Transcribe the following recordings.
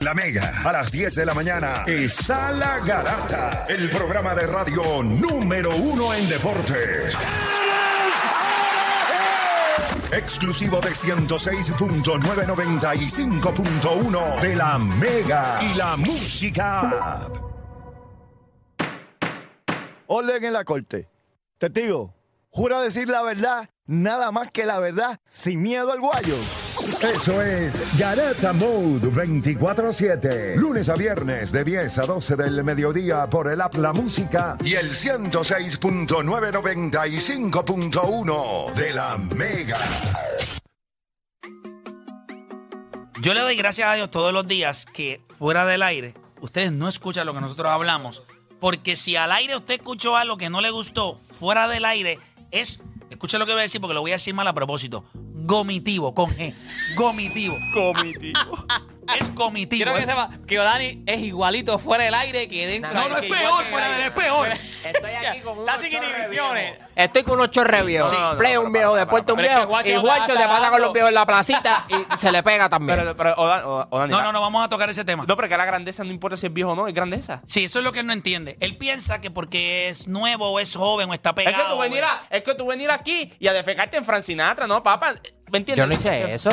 La Mega, a las 10 de la mañana, está La Garata, el programa de radio número uno en deportes. Exclusivo de 106.995.1 de La Mega y la Música. Orden en la corte. Testigo, jura decir la verdad, nada más que la verdad, sin miedo al guayo. Eso es Garata Mode 24-7. Lunes a viernes de 10 a 12 del mediodía por el app La Música y el 106.995.1 de la Mega. Yo le doy gracias a Dios todos los días que fuera del aire ustedes no escuchan lo que nosotros hablamos. Porque si al aire usted escuchó algo que no le gustó, fuera del aire es, escuche lo que voy a decir porque lo voy a decir mal a propósito, gomitivo, con G. Gomitivo. Comitivo. Es gomitivo. Quiero que es- sepa que Odani es igualito fuera del aire que dentro. No, no, es que peor, que fuera el del- aire. es peor. Estoy aquí con Está unos sin chorres inhibiciones. viejos. Estoy con unos chorres viejos. No, no, no, Play no, un viejo, para, después para, un para. viejo. Pero es que Y Guacho Guacho está se pasa con los viejos en la placita y se le pega también. Pero, pero, Oda- Oda- Odani, No, la- no, no, vamos a tocar ese tema. No, pero que la grandeza no importa si es viejo o no, es grandeza. Sí, eso es lo que él no entiende. Él piensa que porque es nuevo o es joven o está Es pegado. que tú venir, a- es que tú venir aquí y a defecarte en Frank Sinatra, ¿no, papá? ¿Me entiendes? Yo no hice eso.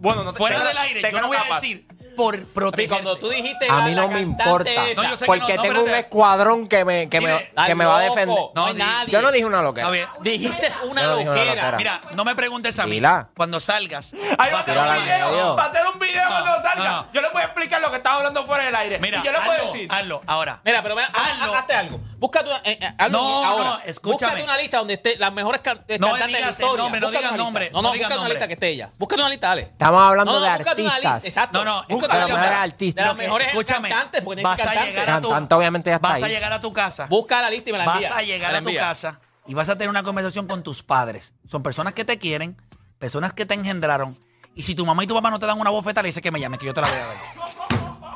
Bueno, no te Fuera te- del aire, te yo no voy a decir por proteger. cuando tú dijiste A mí no me importa. esa, No, yo sé que Porque no, tengo un espérate. escuadrón que me, que me, Mire, que estás me va a defender. No, hay di- nadie. Yo no dije una loquera. Está bien. Dijiste una Yo no dije una loquera. loquera. Mira, no me preguntes a mí. Dila. Cuando salgas. Ay, va a Tírala un al video. medio. Va a hacer un video No, cuando salga. no, no. Yo le voy a explicar lo que estaba hablando fuera del aire. Mira, y yo le puedo hazlo, decir. hazlo, ahora. Mira, pero mira, haz- Hazlo. hazte algo. Búscate una, eh, eh, hazlo No, ahora. no, escúchame. Búscate una lista donde esté las mejores can- eh, No cantantes de la historia. nombre, no digas una nombre. No, no búscate una nombre. lista que esté ella. Búscate una lista, dale. Estamos hablando No, no, de búscate una artistas. lista, exacto. No, no, Búscate una lista artista. De las mejores escúchame, cantantes, porque vas a cantantes. llegar a tu- Cantante obviamente ya está Vas ahí. a llegar a tu casa. Busca la lista y me la Vas envía. a llegar a tu casa y vas a tener una conversación con tus padres. Son personas que te quieren, personas que te engendraron. Y si tu mamá y tu papá no te dan una bofetada, le dices que me llame, que yo te la voy a dar.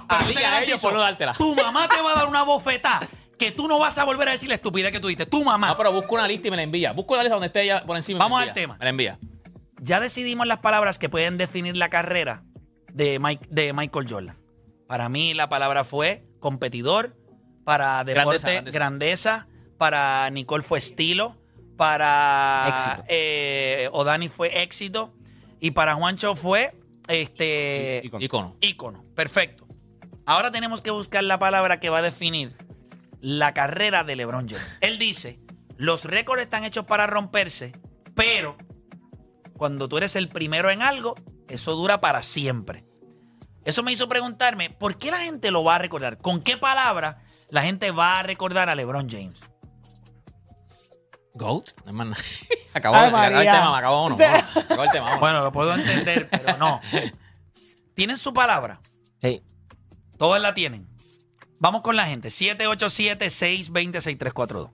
A Pero te ellos por no dártela. Tu mamá te va a dar una bofetada que tú no vas a volver a decir la estupidez que tú diste. Tu mamá. No, pero busca una lista y me la envía. Busca una lista donde esté ella por encima. Vamos al tema. Me la envía. Ya decidimos las palabras que pueden definir la carrera de, Mike- de Michael Jordan. Para mí la palabra fue competidor, para deporte Grandeza, grandeza, grandeza. para Nicole fue estilo, para Éxito. eh, Odani fue éxito y para Juancho fue este Ícono. Icono. ícono. Perfecto. Ahora tenemos que buscar la palabra que va a definir la carrera de LeBron James. Él dice, los récords están hechos para romperse, pero cuando tú eres el primero en algo, eso dura para siempre. Eso me hizo preguntarme, ¿por qué la gente lo va a recordar? ¿Con qué palabra la gente va a recordar a LeBron James? Goat. No es más nada. Acabó, Ay, acabó el tema, me acabó uno. Sí. Acabó el tema. vámonos. Bueno, lo puedo entender, pero no. ¿Tienen su palabra? Sí. Todas la tienen. Vamos con la gente. 787-620-6342.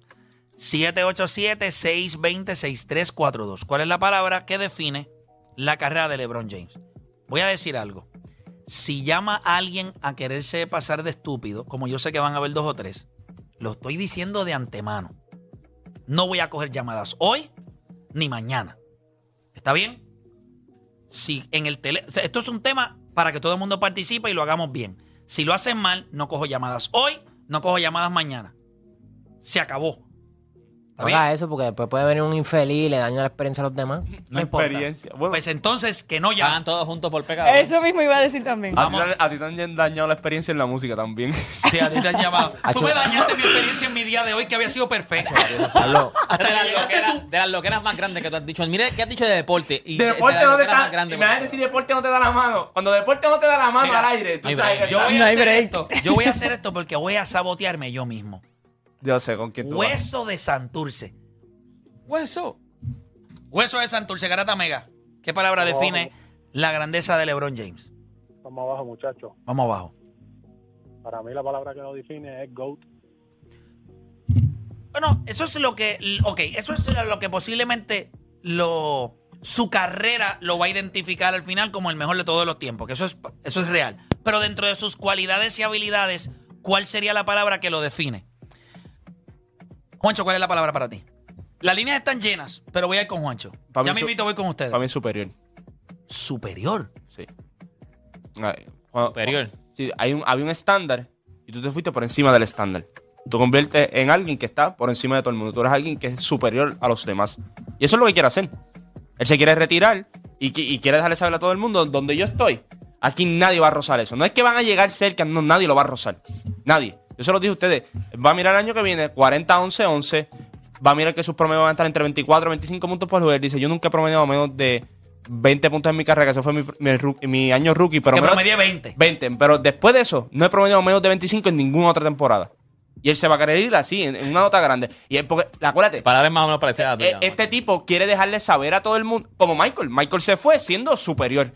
787-620-6342. ¿Cuál es la palabra que define la carrera de LeBron James? Voy a decir algo. Si llama a alguien a quererse pasar de estúpido, como yo sé que van a haber dos o tres, lo estoy diciendo de antemano. No voy a coger llamadas hoy ni mañana. ¿Está bien? Si en el tele, esto es un tema para que todo el mundo participe y lo hagamos bien. Si lo hacen mal, no cojo llamadas hoy, no cojo llamadas mañana. Se acabó. ¿Está No hagas eso porque después puede venir un infeliz y le daña la experiencia a los demás. No importa. experiencia. Bueno, Pues entonces que no Hagan llamen. todos juntos por pecado. Eso mismo iba a decir también. a ti, te- a ti te han dañado la experiencia en la música también. Sí, a ti te han llamado. Tú Acho. me dañaste mi experiencia en mi día de hoy que había sido perfecta. Pablo, de, las llegaste loqueras, de las loqueras más grandes que tú has dicho. Mira, ¿qué has dicho de deporte? Y De deporte las no te loqueras más da. grandes, Me vas a por decir deporte no te da la mano. Cuando deporte no te da la mano Mira, al aire, tú no sabes. Yo voy No a hay hacer break. esto. Yo voy a hacer esto porque voy a sabotearme yo mismo. Yo sé con quién tú vas. Hueso de Santurce. Hueso. Hueso de Santurce, Garata Mega. ¿Qué palabra define la grandeza de LeBron James? Vamos abajo, muchachos. Vamos abajo. Para mí la palabra que lo define es GOAT. Bueno, eso es lo que. Ok, eso es lo que posiblemente lo. Su carrera lo va a identificar al final como el mejor de todos los tiempos, que eso es, eso es real. Pero dentro de sus cualidades y habilidades, ¿cuál sería la palabra que lo define? Juancho, ¿cuál es la palabra para ti? Las líneas están llenas, pero voy a ir con Juancho. Mí ya me su- invito, voy con ustedes. Para mí es superior. Superior. Sí. Ay, cuando- Superior. Sí, hay un, había un estándar y tú te fuiste por encima del estándar. Tú conviertes en alguien que está por encima de todo el mundo. Tú eres alguien que es superior a los demás. Y eso es lo que quiere hacer. Él se quiere retirar y, qui- y quiere dejarle saber a todo el mundo donde yo estoy. Aquí nadie va a rozar eso. No es que van a llegar cerca, no, nadie lo va a rozar. Nadie. Yo se lo dije a ustedes. Va a mirar el año que viene, 40, 11, 11. Va a mirar que sus promedios van a estar entre 24 y 25 puntos por jugar. Dice, yo nunca he promediado menos de 20 puntos en mi carrera, que eso fue mi, mi ru- mi año rookie. Pero que menos- promedié 20. 20, pero después de eso, no he promediado menos de 25 en ninguna otra temporada. Y él se va a querer ir así, en, en una nota grande. Y es porque, acuérdate, Palabras más o menos parecidas a la eh, tuya, este tipo quiere dejarle saber a todo el mundo, como Michael. Michael se fue siendo superior.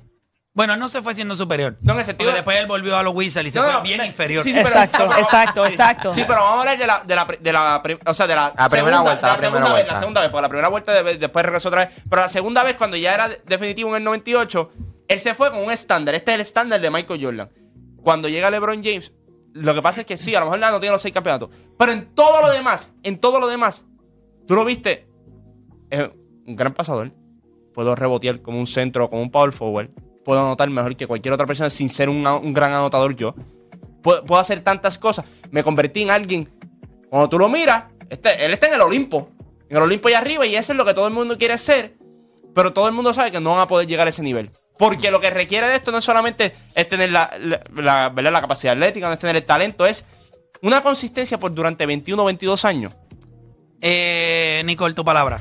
Bueno, él no se fue siendo superior. No, en el sentido Porque después él volvió a los Wizards y se No, fue no, bien no, inferior. sí, sí, pero- Exacto, vamos- exacto, sí. exacto. Sí, pero vamos a hablar de la, de la, pri- de la, pri- o sea, de la, La primera segunda, vuelta, de la primera segunda vez, vuelta. la segunda vez, porque la primera vuelta de- después regresó otra vez, pero la segunda vez cuando ya era de- definitivo en el 98, él se fue con un estándar, este es el estándar de Michael Jordan. Cuando llega LeBron James, lo que pasa es que sí, a lo mejor no tiene los seis campeonatos, pero en todo lo demás, en todo lo demás, tú lo viste, es un gran pasador, puedo rebotear como un centro, como un power forward, puedo anotar mejor que cualquier otra persona sin ser un, un gran anotador yo. Puedo, puedo hacer tantas cosas. Me convertí en alguien. Cuando tú lo miras, este, él está en el Olimpo. En el Olimpo y arriba, y eso es lo que todo el mundo quiere ser. Pero todo el mundo sabe que no van a poder llegar a ese nivel. Porque lo que requiere de esto no es solamente es tener la, la, la- ¿verdad? la capacidad atlética, no es tener el talento, es una consistencia por durante 21 o 22 años. Eh, Nicole, tu palabra.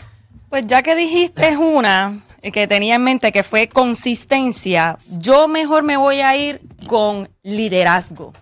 Pues ya que dijiste una que tenía en mente que fue consistencia, yo mejor me voy a ir con liderazgo.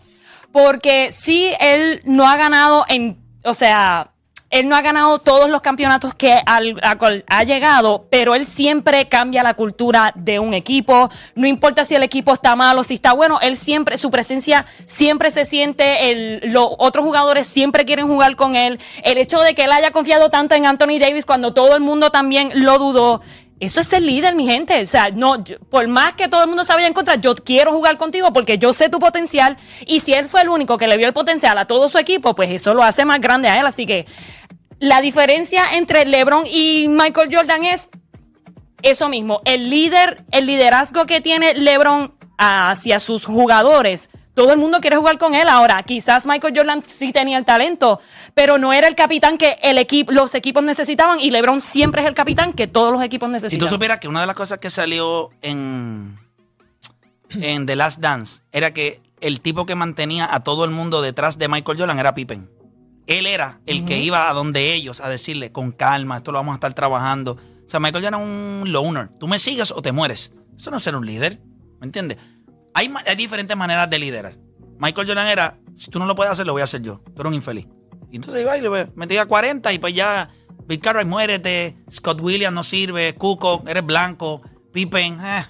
Porque sí, él no ha ganado en, o sea, él no ha ganado todos los campeonatos que al- a ha llegado, pero él siempre cambia la cultura de un equipo. No importa si el equipo está mal o si está bueno, él siempre, su presencia siempre se siente, los otros jugadores siempre quieren jugar con él. El hecho de que él haya confiado tanto en Anthony Davis cuando todo el mundo también lo dudó. Eso es ser líder, mi gente. O sea, no, por más que todo el mundo se vaya en contra, yo quiero jugar contigo porque yo sé tu potencial. Y si él fue el único que le vio el potencial a todo su equipo, pues eso lo hace más grande a él. Así que la diferencia entre LeBron y Michael Jordan es eso mismo, el líder, el liderazgo que tiene LeBron hacia sus jugadores. Todo el mundo quiere jugar con él ahora. Quizás Michael Jordan sí tenía el talento, pero no era el capitán que el equipo, los equipos necesitaban y LeBron siempre es el capitán que todos los equipos Si necesitan. tú supieras que una de las cosas que salió en, en The Last Dance era que el tipo que mantenía a todo el mundo detrás de Michael Jordan era Pippen. Él era el que iba a donde ellos a decirle con calma, esto lo vamos a estar trabajando. O sea, Michael Jordan era un loner. Tú me sigues o te mueres. Eso no es ser un líder. ¿Me entiendes? Hay, diferentes maneras de liderar. Michael Jordan era, si tú no lo puedes hacer, lo voy a hacer yo. Tú eres un infeliz. Y entonces iba y le metía 40 y pues ya, Bill Cartwright, muérete. Scott Williams no sirve. Cuco, eres blanco. Pippen, eh,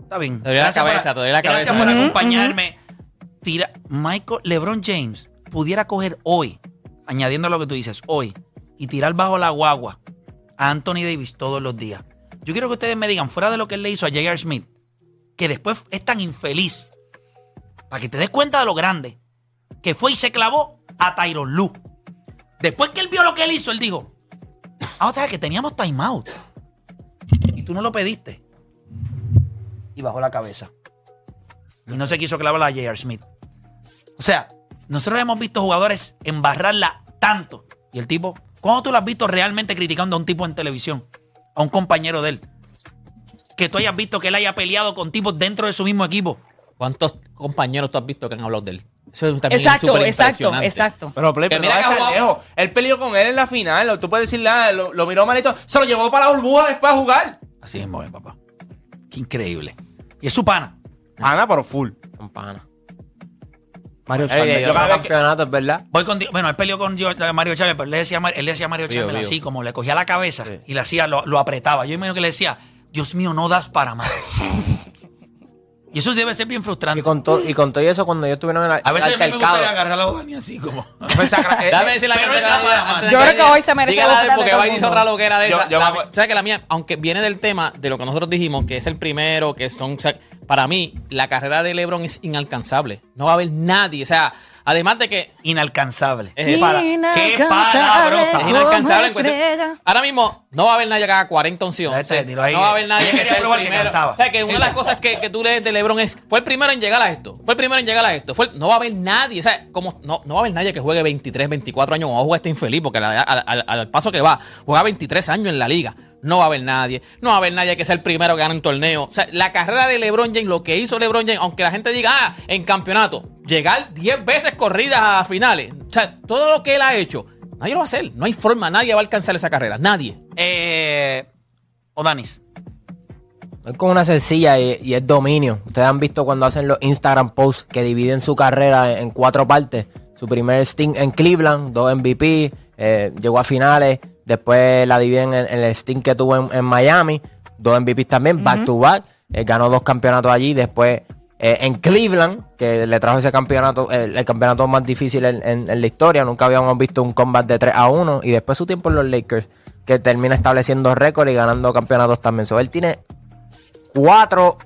está bien. Te doy la Gracias cabeza, por- te doy la Gracias cabeza. por Ujú, acompañarme. Tira, Michael, LeBron James pudiera coger hoy, añadiendo lo que tú dices, hoy, y tirar bajo la guagua a Anthony Davis todos los días. Yo quiero que ustedes me digan, fuera de lo que él le hizo a J.R. Smith, que después es tan infeliz, para que te des cuenta de lo grande, que fue y se clavó a Tyron Lu. Después que él vio lo que él hizo, él dijo, ah, o sea, que teníamos timeout. Y tú no lo pediste. Y bajó la cabeza. Y no se quiso clavar a J.R. Smith. O sea, nosotros hemos visto jugadores embarrarla tanto. Y el tipo, ¿cuándo tú lo has visto realmente criticando a un tipo en televisión? A un compañero de él. Que tú hayas visto que él haya peleado con tipos dentro de su mismo equipo. ¿Cuántos compañeros tú has visto que han hablado de él? Eso también es Exacto, súper exacto, exacto. Pero Play, pero mira no que lejos. Él peleó con él en la final. Tú puedes decirle, ah, lo, lo miró malito. Se lo llevó para la burbuja después a jugar. Así es, papá. Qué increíble. Y es su pana. Ana, pero full. Un pana. Mario dio Yo cada otro vez que- campeonato, es verdad. Voy con, bueno, él peleó con Mario Chávez, pero él le decía, a Mar- él le decía a Mario Chávez así, como le cogía la cabeza y le hacía, lo, lo apretaba. Yo imagino que le decía, Dios mío, no das para más. Y eso debe ser bien frustrante. Y con, todo y con todo eso, cuando ellos estuvieron en el a veces me gustaría agarrar a Odani así como. Déjame decir la Pero que es la Yo creo que hoy se merece Dígala la porque va y dice otra loquera de Yo- esa. yo La acu- ¿Sabes que la mía, aunque viene del tema de lo que nosotros dijimos, que es el primero, que son. o sea, para mí, la carrera de LeBron es inalcanzable. No va a haber nadie. O sea, además de que Inalcanzable. Es Para- ¿Qué palabrota? es inalcanzable en cuestión-. Ahora mismo no va a haber nadie que haga 40 once Este, once. tiro ahí. No va a haber nadie que sea el que primero. O sea, que una de las cosas que, que tú lees de LeBron es fue el primero en llegar a esto. Fue el primero en llegar a esto. Fue el- no va a haber nadie, o sea, como no, no va a haber nadie que juegue 23, 24 años como juega este infeliz porque la- al, al- al paso que va, juega 23 años en la liga. No va a haber nadie. No va a haber nadie que sea el primero que gane un torneo. O sea, la carrera de LeBron James, lo que hizo LeBron James, aunque la gente diga, ah, en campeonato, llegar 10 veces corridas a finales. O sea, todo lo que él ha hecho, nadie lo va a hacer. No hay forma, nadie va a alcanzar esa carrera. Nadie. Eh, Odanis. Es con una sencilla y, y es dominio. Ustedes han visto cuando hacen los Instagram posts que dividen su carrera en, en cuatro partes. Su primer stint en Cleveland, dos MVP, eh, llegó a finales. Después la dividen en, en el stint que tuvo en, en Miami, dos MVPs también, back to back. Eh, ganó dos campeonatos allí. Después eh, en Cleveland, que le trajo ese campeonato, el, el campeonato más difícil en, en- la historia. Nunca habíamos visto un combat de 3 a 1. Y después su tiempo en los Lakers, que termina estableciendo récord y ganando campeonatos también. So, él tiene cuatro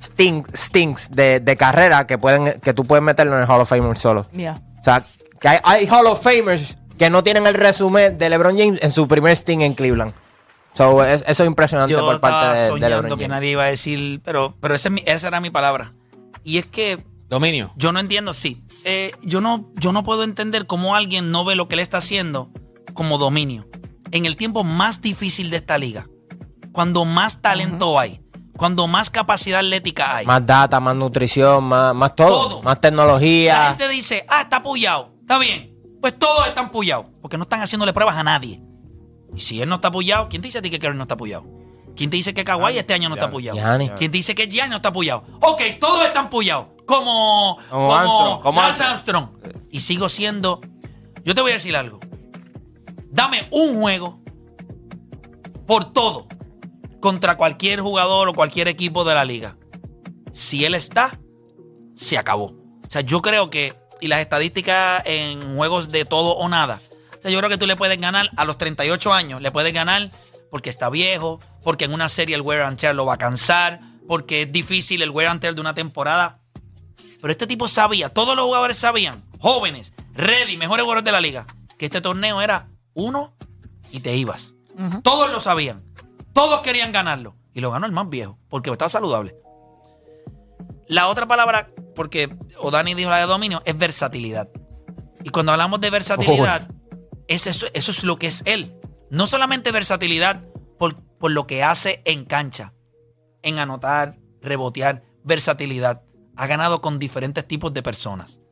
sting- stinks de, de carrera que pueden que tú puedes meterlo en el Hall of Famer solo. Yeah. O sea, que hay, hay Hall of Famers que no tienen el resumen de LeBron James en su primer sting en Cleveland. So, es- eso es impresionante Yo por parte de, de LeBron que James. nadie iba a decir, pero, pero esa, es mi- esa era mi palabra. Y es que Dominio. yo no entiendo, sí. Eh, yo, no, yo no puedo entender cómo alguien no ve lo que él está haciendo como dominio. En el tiempo más difícil de esta liga, cuando más talento hay, cuando más capacidad atlética hay. Más data, más nutrición, más, más todo, Todo. más La tecnología. gente dice, ah, está pullado. Está bien. Pues todos están pullados. Porque no están haciéndole pruebas a nadie. Y si él no está pullado, ¿quién te dice a ti que Kerry no está pullado? ¿Quién te dice que Kawhi este año no está pullado? Gianni. ¿Quién te dice que Gianni no está pullado? Ok, todos están pullados. Como, Como Armstrong, como Lance Armstrong. Y sigo siendo... Yo te voy a decir algo. Dame un juego por todo contra cualquier jugador o cualquier equipo de la liga. Si él está, se acabó. O sea, yo creo que, y las estadísticas en juegos de todo o nada, o sea, yo creo que tú le puedes ganar a los 38 años, le puedes ganar porque está viejo, porque en una serie el wear and tear lo va a cansar, porque es difícil el wear and tear de una temporada. Pero este tipo sabía, todos los jugadores sabían, jóvenes, ready, mejores jugadores de la liga, que este torneo era uno y te ibas. Todos lo sabían. Todos querían ganarlo. Y lo ganó el más viejo, porque estaba saludable. La otra palabra, porque Odani dijo la de dominio, es versatilidad. Y cuando hablamos de versatilidad, es eso, eso es lo que es él. No solamente versatilidad por, por lo que hace en cancha, en anotar, rebotear, versatilidad. Ha ganado con diferentes tipos de personas.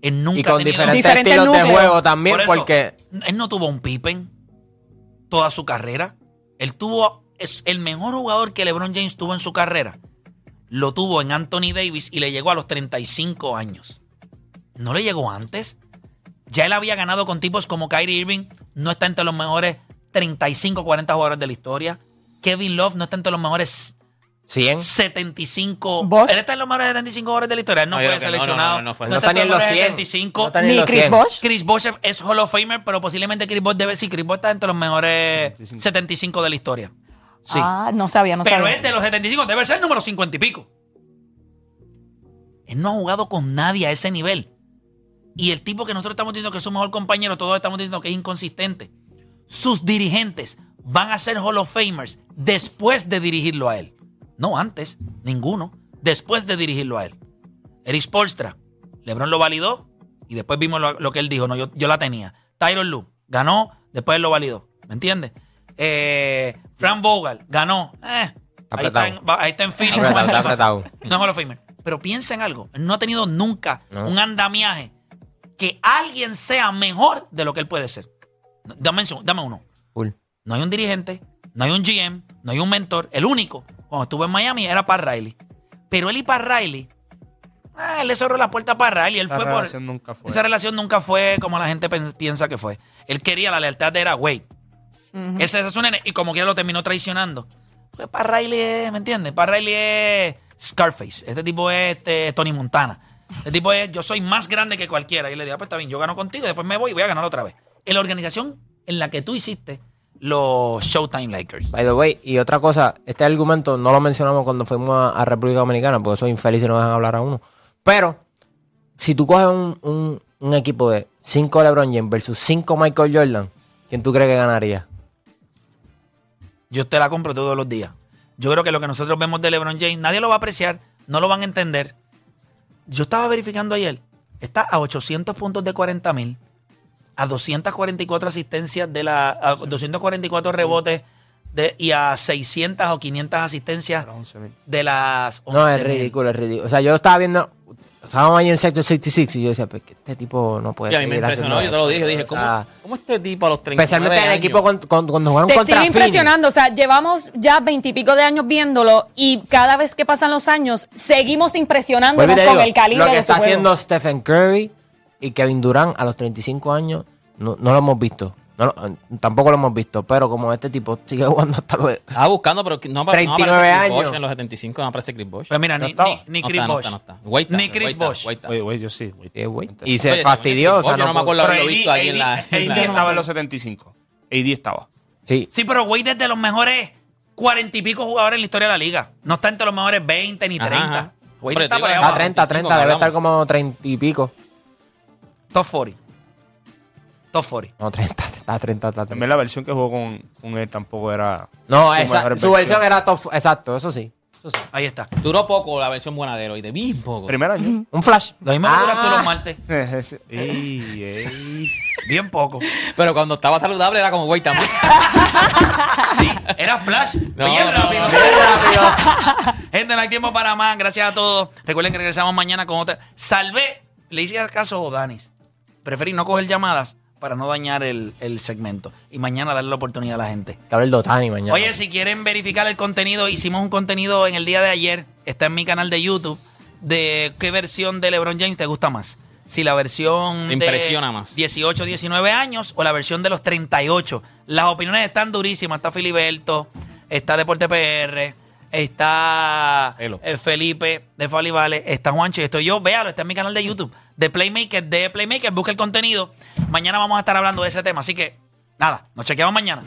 Él nunca Y con diferentes, Diferentes estilos de núcleos. juego también, Por eso, porque él no tuvo un Pippen toda su carrera. Él tuvo es el mejor jugador que LeBron James tuvo en su carrera. Lo tuvo en Anthony Davis y le llegó a los 35 años. ¿No le llegó antes? Ya él había ganado con tipos como Kyrie Irving, no está entre los mejores 35, 40 jugadores de la historia. Kevin Love no está entre los mejores 100. 75. Bosh. Él está en los mejores 75 jugadores de la historia. Él no, fue seleccionado. no, no, no fue. No está está ni en los 100. 75. No está ni en Ni los Chris 100. Bosh. Chris Bosh es Hall of Famer, pero posiblemente Chris Bosh debe sí, Chris Bosh está entre los mejores 75, de la historia. Sí. Ah, no sabía, no pero sabía. es de los 75, debe ser el número 50 y pico. Él no ha jugado con nadie a ese nivel. Y el tipo que nosotros estamos diciendo que es su mejor compañero, todos estamos diciendo que es inconsistente. Sus dirigentes van a ser Hall of Famers después de dirigirlo a él. No antes, ninguno. Después de dirigirlo a él. Eric Spolstra, LeBron lo validó y después vimos lo, lo que él dijo. No, yo, yo la tenía. Tyron Lue ganó, después él lo validó. ¿Me entiendes? Eh, Frank Vogel ganó. Eh, ahí, Apretado. está en, ahí está en Phoenix. Apretado, está apretado. No es Hall. Pero piensa en algo. Él no ha tenido nunca No. un andamiaje que alguien sea mejor de lo que él puede ser. Dame, dame uno. No hay un dirigente, no hay un GM, no hay un mentor. El único, cuando estuvo en Miami, era Pat Riley. Pero él y Pat Riley, ah, él le cerró la puerta a Pat Riley. Él Esa fue por, relación nunca fue. esa relación nunca fue como la gente piensa que fue. Él quería la lealtad de era Wade. Ese ese es su nene. Y como quiera lo terminó traicionando. Pues Pat Riley es, ¿me entiendes? Pat Riley es Scarface. Este tipo es este, Tony Montana. Este tipo es, yo soy más grande que cualquiera. Y le digo, ah, pues está bien, yo gano contigo, después me voy y voy a ganar otra vez. En la organización en la que tú hiciste los Showtime Lakers. By the way, y otra cosa, este argumento no lo mencionamos cuando fuimos a, a República Dominicana, porque soy infeliz y no dejan hablar a uno. Pero, si tú coges un, un- un equipo de 5 LeBron James versus 5 Michael Jordan, ¿quién tú crees que ganaría? Yo te la compro todos los días. Yo creo que lo que nosotros vemos de LeBron James, nadie lo va a apreciar, no lo van a entender. Yo estaba verificando ayer, está a 800 puntos de 40 mil, a 244 asistencias de la, a 244 rebotes de, y a 600 o 500 asistencias de las No, es 11.000. ridículo, es ridículo. O sea, yo estaba viendo, estábamos ahí en Sector 66 y yo decía, pues que este tipo no puede Y a mí me impresionó, yo te lo dije, esto". dije, O ¿cómo, sea, cómo este tipo a los 39 Especialmente en el equipo con- con- cuando jugaron Te contra sigue Phoenix. impresionando, o sea, llevamos ya veintipico de años viéndolo y cada vez que pasan los años seguimos impresionándonos y te con digo, el calibre Lo que de está su juego. haciendo Stephen Curry y Kevin Durant a los 35 años, no, no lo hemos visto. No lo- tampoco lo hemos visto, pero como este tipo sigue jugando hasta los... Estaba buscando, pero no, apa- no 39 aparece Chris años. Bosh en los 75, no aparece Chris Bosh. Pues mira, No ni, ni, ni No Chris está, no está, no está. Ni Chris está. Oye, yo sí. Eh, Y se Oye, fastidió. Chris o sea, Bosh, yo no me acuerdo Pero haberlo visto ahí en la... AD estaba en los 75. AD estaba. Sí. Sí, pero Wade es de los mejores cuarenta y pico jugadores en la historia de la liga. No está entre los mejores 20 ni Ajá, 30. ajá. Wade Pero está por está A abajo. 30, 25 30, debe estar como 30 y pico. Top 40. Top 40. No, 30, está 30, está 30. También la versión que jugó con, con él tampoco era. No, su esa- mejor su versión era top, exacto, eso sí. Eso sí. Ahí está. Duró poco la versión buena de Eloy, de bien poco. Primer año. Un flash. Lo mismo que Ah. duras tú los martes. Ey, ey. Bien poco. Pero cuando estaba saludable era como güey también. Sí, era flash. No, bien no, rápido. no. bien rápido. Gente, no hay tiempo para más. Gracias a todos. Recuerden que regresamos mañana con otra. Salvé. Le hice caso a Danis. Preferí no coger llamadas para no dañar el, el segmento. Y mañana darle la oportunidad a la gente. Que hable el Dotani mañana. Oye, si quieren verificar el contenido, hicimos un contenido en el día de ayer, está en mi canal de YouTube, de qué versión de LeBron James te gusta más. Si la versión Te de impresiona más. 18, 19 años o la versión de los 38. Las opiniones están durísimas. Está Filiberto, está Deporte PR, está Hello. eh, Felipe de Falivale, está Juancho y estoy yo. Véalo, está en mi canal de YouTube de Playmaker, de Playmaker. Busca el contenido. Mañana vamos a estar hablando de ese tema. Así que, nada, nos chequeamos mañana.